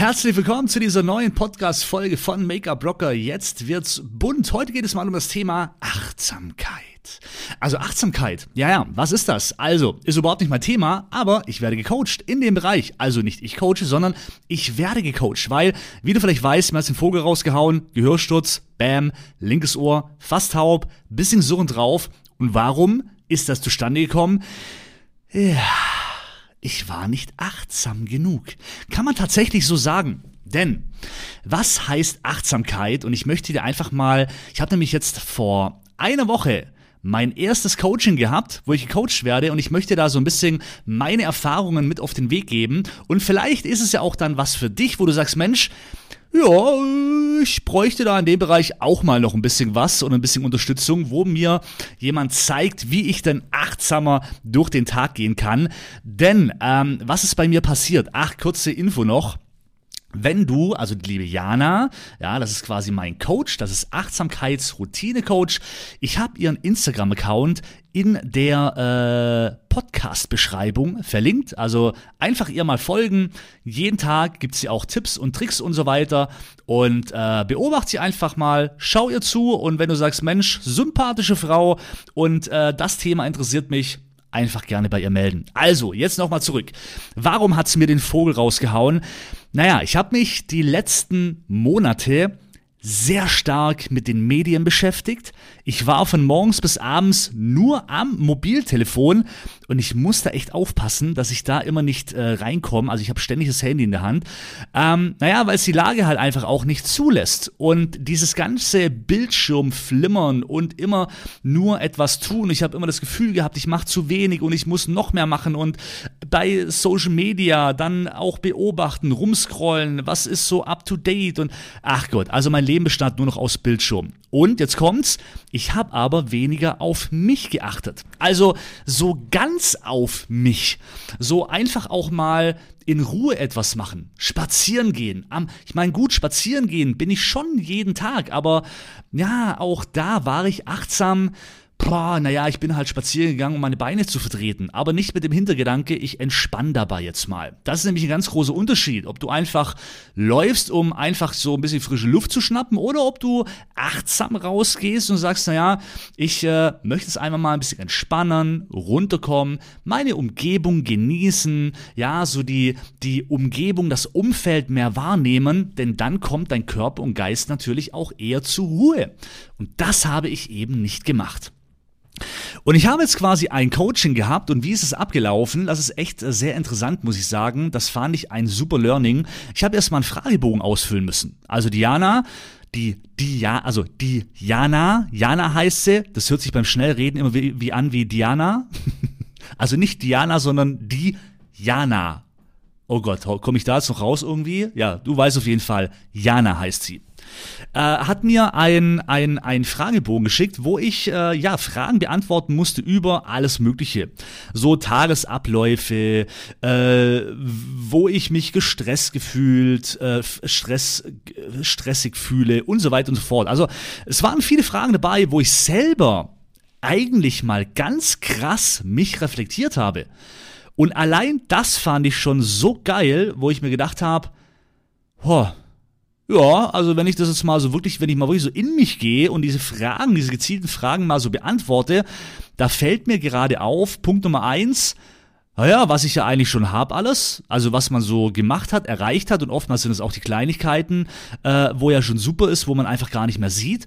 Herzlich willkommen zu dieser neuen Podcast-Folge von Make-up Rocker. Jetzt wird's bunt. Heute geht es mal um das Thema Achtsamkeit. Also Achtsamkeit, ja, ja, was ist das? Also, ist überhaupt nicht mein Thema, aber ich werde gecoacht in dem Bereich. Also nicht ich coache, sondern ich werde gecoacht, weil, wie du vielleicht weißt, mir hast den Vogel rausgehauen, Gehörsturz, bam, linkes Ohr, fast taub, bisschen surrend drauf. Und warum ist das zustande gekommen? Ja ich war nicht achtsam genug. Kann man tatsächlich so sagen. Denn was heißt Achtsamkeit? Und ich möchte dir einfach mal, ich habe nämlich jetzt vor einer Woche mein erstes Coaching gehabt, wo ich gecoacht werde und ich möchte da so ein bisschen meine Erfahrungen mit auf den Weg geben und vielleicht ist es ja auch dann was für dich, wo du sagst, Mensch, ja, ich bräuchte da in dem Bereich auch mal noch ein bisschen was und ein bisschen Unterstützung, wo mir jemand zeigt, wie ich denn achtsamer durch den Tag gehen kann. Denn ähm, was ist bei mir passiert? Ach, kurze Info noch. Wenn du, also liebe Jana, ja, das ist quasi mein Coach, das ist Achtsamkeitsroutine-Coach. Ich habe ihren Instagram-Account in der äh, Podcast-Beschreibung verlinkt. Also einfach ihr mal folgen. Jeden Tag gibt sie auch Tipps und Tricks und so weiter. Und äh, beobachte sie einfach mal, schau ihr zu und wenn du sagst, Mensch, sympathische Frau und äh, das Thema interessiert mich, einfach gerne bei ihr melden. Also, jetzt nochmal zurück. Warum hat's mir den Vogel rausgehauen? Naja, ich habe mich die letzten Monate sehr stark mit den Medien beschäftigt. Ich war von morgens bis abends nur am Mobiltelefon und ich musste echt aufpassen, dass ich da immer nicht äh, reinkomme. Also ich habe ständig das Handy in der Hand. Ähm, naja, weil es die Lage halt einfach auch nicht zulässt. Und dieses ganze Bildschirmflimmern und immer nur etwas tun. Ich habe immer das Gefühl gehabt, ich mache zu wenig und ich muss noch mehr machen. Und bei Social Media dann auch beobachten, rumscrollen, was ist so up to date und ach Gott, also mein Leben bestand nur noch aus Bildschirm. Und jetzt kommt's, ich habe aber weniger auf mich geachtet. Also so ganz auf mich. So einfach auch mal in Ruhe etwas machen, spazieren gehen. Ich meine, gut, spazieren gehen bin ich schon jeden Tag, aber ja, auch da war ich achtsam boah, naja, ich bin halt spazieren gegangen, um meine Beine zu vertreten, aber nicht mit dem Hintergedanke, ich entspanne dabei jetzt mal. Das ist nämlich ein ganz großer Unterschied, ob du einfach läufst, um einfach so ein bisschen frische Luft zu schnappen oder ob du achtsam rausgehst und sagst, naja, ich äh, möchte es einfach mal ein bisschen entspannen, runterkommen, meine Umgebung genießen, ja, so die, die Umgebung, das Umfeld mehr wahrnehmen, denn dann kommt dein Körper und Geist natürlich auch eher zur Ruhe. Und das habe ich eben nicht gemacht. Und ich habe jetzt quasi ein Coaching gehabt und wie ist es abgelaufen? Das ist echt äh, sehr interessant, muss ich sagen. Das fand ich ein super Learning. Ich habe erstmal einen Fragebogen ausfüllen müssen. Also Diana, die, die, ja, also die Jana, Jana heißt sie. Das hört sich beim Schnellreden immer wie, wie an wie Diana. also nicht Diana, sondern die Jana. Oh Gott, komme ich da jetzt noch raus irgendwie? Ja, du weißt auf jeden Fall, Jana heißt sie äh, hat mir ein, ein, Fragebogen geschickt, wo ich äh, ja Fragen beantworten musste über alles Mögliche. So Tagesabläufe, äh, wo ich mich gestresst gefühlt, äh, Stress, stressig fühle und so weiter und so fort. Also es waren viele Fragen dabei, wo ich selber eigentlich mal ganz krass mich reflektiert habe. Und allein das fand ich schon so geil, wo ich mir gedacht habe, ja, also wenn ich das jetzt mal so wirklich, wenn ich mal wirklich so in mich gehe und diese Fragen, diese gezielten Fragen mal so beantworte, da fällt mir gerade auf, Punkt Nummer eins, naja, was ich ja eigentlich schon hab alles, also was man so gemacht hat, erreicht hat und oftmals sind es auch die Kleinigkeiten, äh, wo ja schon super ist, wo man einfach gar nicht mehr sieht.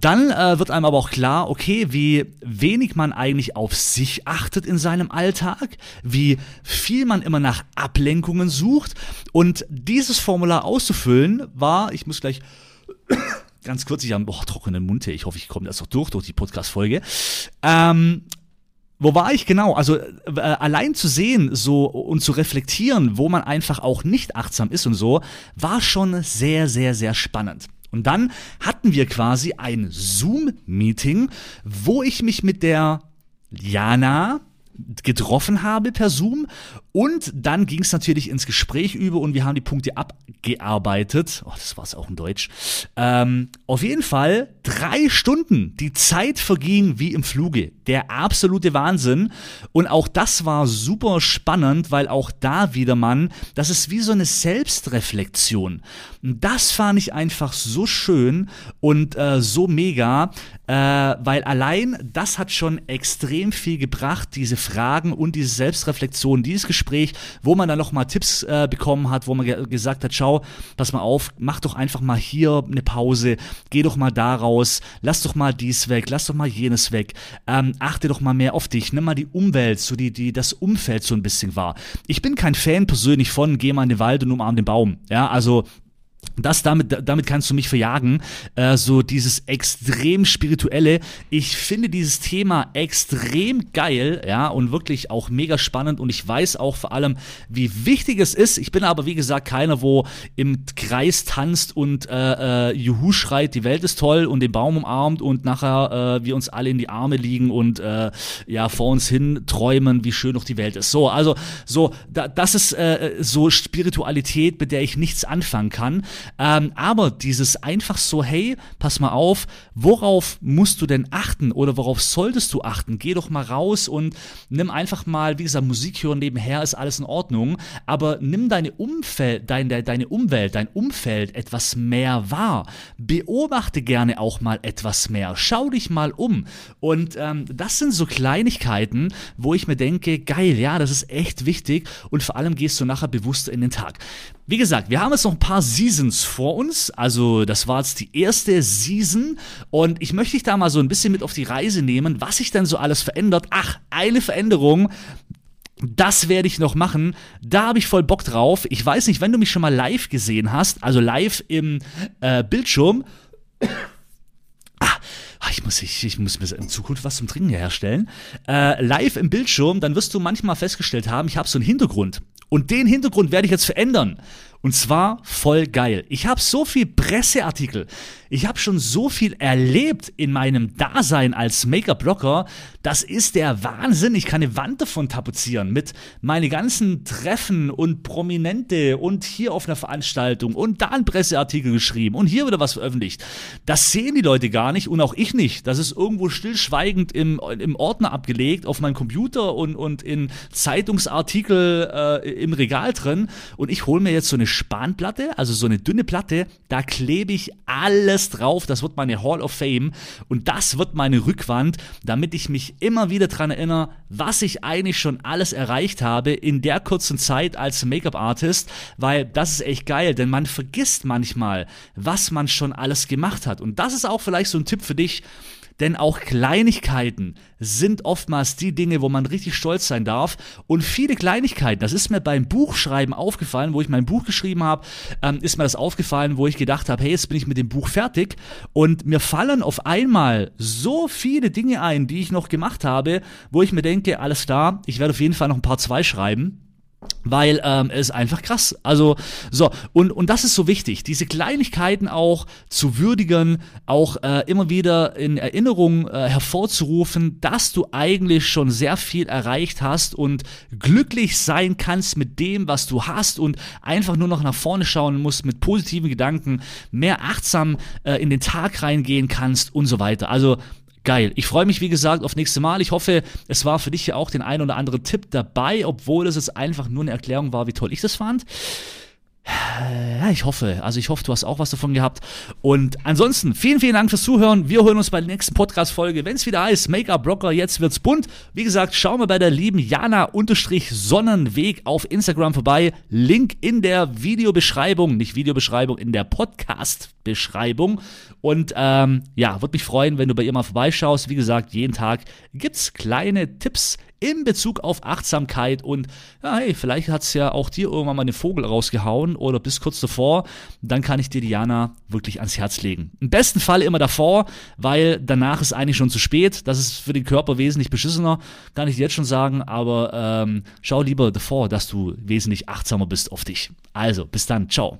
Dann äh, wird einem aber auch klar, okay, wie wenig man eigentlich auf sich achtet in seinem Alltag, wie viel man immer nach Ablenkungen sucht. Und dieses Formular auszufüllen war, ich muss gleich ganz kurz, ich habe boah, trockenen Mund hier, ich hoffe, ich komme das doch durch, durch die Podcast-Folge. Ähm, wo war ich genau? Also äh, allein zu sehen so und zu reflektieren, wo man einfach auch nicht achtsam ist und so, war schon sehr, sehr, sehr spannend. Und dann hatten wir quasi ein Zoom-Meeting, wo ich mich mit der Jana getroffen habe per Zoom Und dann ging es natürlich ins Gespräch über und wir haben die Punkte abgearbeitet. Oh, das war es auch in Deutsch. Ähm, auf jeden Fall drei Stunden. Die Zeit verging wie im Fluge. Der absolute Wahnsinn. Und auch das war super spannend, weil auch da wieder man, das ist wie so eine Selbstreflexion. Das fand ich einfach so schön und äh, so mega, äh, weil allein das hat schon extrem viel gebracht, diese Fragen und diese Selbstreflexion, dieses Gespräch, wo man dann nochmal Tipps äh, bekommen hat, wo man ge gesagt hat, schau, pass mal auf, mach doch einfach mal hier eine Pause, geh doch mal da raus, lass doch mal dies weg, lass doch mal jenes weg, ähm, achte doch mal mehr auf dich, nimm mal die Umwelt, so die, die, das Umfeld so ein bisschen wahr. Ich bin kein Fan persönlich von, geh mal in den Wald und umarm den Baum, ja, also das damit, damit kannst du mich verjagen. Äh, so dieses extrem spirituelle. Ich finde dieses Thema extrem geil, ja, und wirklich auch mega spannend. Und ich weiß auch vor allem, wie wichtig es ist. Ich bin aber, wie gesagt, keiner, wo im Kreis tanzt und äh, äh, Juhu schreit, die Welt ist toll und den Baum umarmt und nachher äh, wir uns alle in die Arme liegen und äh, ja, vor uns hin träumen, wie schön doch die Welt ist. So, also, so, da, das ist äh, so Spiritualität, mit der ich nichts anfangen kann. Ähm, aber dieses einfach so, hey, pass mal auf, worauf musst du denn achten oder worauf solltest du achten? Geh doch mal raus und nimm einfach mal, wie gesagt, Musik hören nebenher ist alles in Ordnung, aber nimm deine Umfeld, dein, deine Umwelt, dein Umfeld etwas mehr wahr. Beobachte gerne auch mal etwas mehr. Schau dich mal um. Und ähm, das sind so Kleinigkeiten, wo ich mir denke, geil, ja, das ist echt wichtig und vor allem gehst du nachher bewusster in den Tag. Wie gesagt, wir haben jetzt noch ein paar Seasons vor uns. Also, das war jetzt die erste Season. Und ich möchte dich da mal so ein bisschen mit auf die Reise nehmen, was sich denn so alles verändert. Ach, eine Veränderung. Das werde ich noch machen. Da habe ich voll Bock drauf. Ich weiß nicht, wenn du mich schon mal live gesehen hast, also live im äh, Bildschirm. Ah, ich muss, ich, ich muss mir in Zukunft was zum Trinken herstellen. Äh, live im Bildschirm, dann wirst du manchmal festgestellt haben, ich habe so einen Hintergrund. Und den Hintergrund werde ich jetzt verändern. Und zwar voll geil. Ich habe so viel Presseartikel, ich habe schon so viel erlebt in meinem Dasein als Make-up-Blogger. Das ist der Wahnsinn. Ich kann eine Wand davon tapezieren mit meine ganzen Treffen und Prominente und hier auf einer Veranstaltung und da ein Presseartikel geschrieben und hier wieder was veröffentlicht. Das sehen die Leute gar nicht und auch ich nicht. Das ist irgendwo stillschweigend im, im Ordner abgelegt auf meinem Computer und, und in Zeitungsartikel äh, im Regal drin. Und ich hole mir jetzt so eine Spanplatte, also so eine dünne Platte, da klebe ich alles drauf, das wird meine Hall of Fame und das wird meine Rückwand, damit ich mich immer wieder dran erinnere, was ich eigentlich schon alles erreicht habe in der kurzen Zeit als Make-up-Artist, weil das ist echt geil, denn man vergisst manchmal, was man schon alles gemacht hat. Und das ist auch vielleicht so ein Tipp für dich, denn auch Kleinigkeiten sind oftmals die Dinge, wo man richtig stolz sein darf. Und viele Kleinigkeiten, das ist mir beim Buchschreiben aufgefallen, wo ich mein Buch geschrieben habe, ähm, ist mir das aufgefallen, wo ich gedacht habe, hey, jetzt bin ich mit dem Buch fertig. Und mir fallen auf einmal so viele Dinge ein, die ich noch gemacht habe, wo ich mir denke, alles klar, ich werde auf jeden Fall noch ein paar zwei schreiben weil ähm, es ist einfach krass. Also so und und das ist so wichtig, diese Kleinigkeiten auch zu würdigen, auch äh, immer wieder in Erinnerung äh, hervorzurufen, dass du eigentlich schon sehr viel erreicht hast und glücklich sein kannst mit dem, was du hast und einfach nur noch nach vorne schauen musst mit positiven Gedanken, mehr achtsam äh, in den Tag reingehen kannst und so weiter. Also geil. Ich freue mich, wie gesagt, auf nächste Mal. Ich hoffe, es war für dich ja auch den ein oder anderen Tipp dabei, obwohl es jetzt einfach nur eine Erklärung war, wie toll ich das fand. Ja, ich hoffe. Also ich hoffe, du hast auch was davon gehabt. Und ansonsten, vielen, vielen Dank fürs Zuhören. Wir hören uns bei der nächsten Podcast-Folge, wenn es wieder heißt, Make-up-Blocker, jetzt wird's bunt. Wie gesagt, schau mal bei der lieben Jana-Sonnenweg auf Instagram vorbei. Link in der Videobeschreibung, nicht Videobeschreibung, in der Podcast-Beschreibung. Und ähm, ja, würde mich freuen, wenn du bei ihr mal vorbeischaust. Wie gesagt, jeden Tag gibt's kleine Tipps in Bezug auf Achtsamkeit und ja, hey, vielleicht hat es ja auch dir irgendwann mal einen Vogel rausgehauen oder bis kurz davor, dann kann ich dir Diana wirklich ans Herz legen. Im besten Fall immer davor, weil danach ist eigentlich schon zu spät. Das ist für den Körper wesentlich beschissener, kann ich dir jetzt schon sagen, aber ähm, schau lieber davor, dass du wesentlich achtsamer bist auf dich. Also, bis dann, ciao.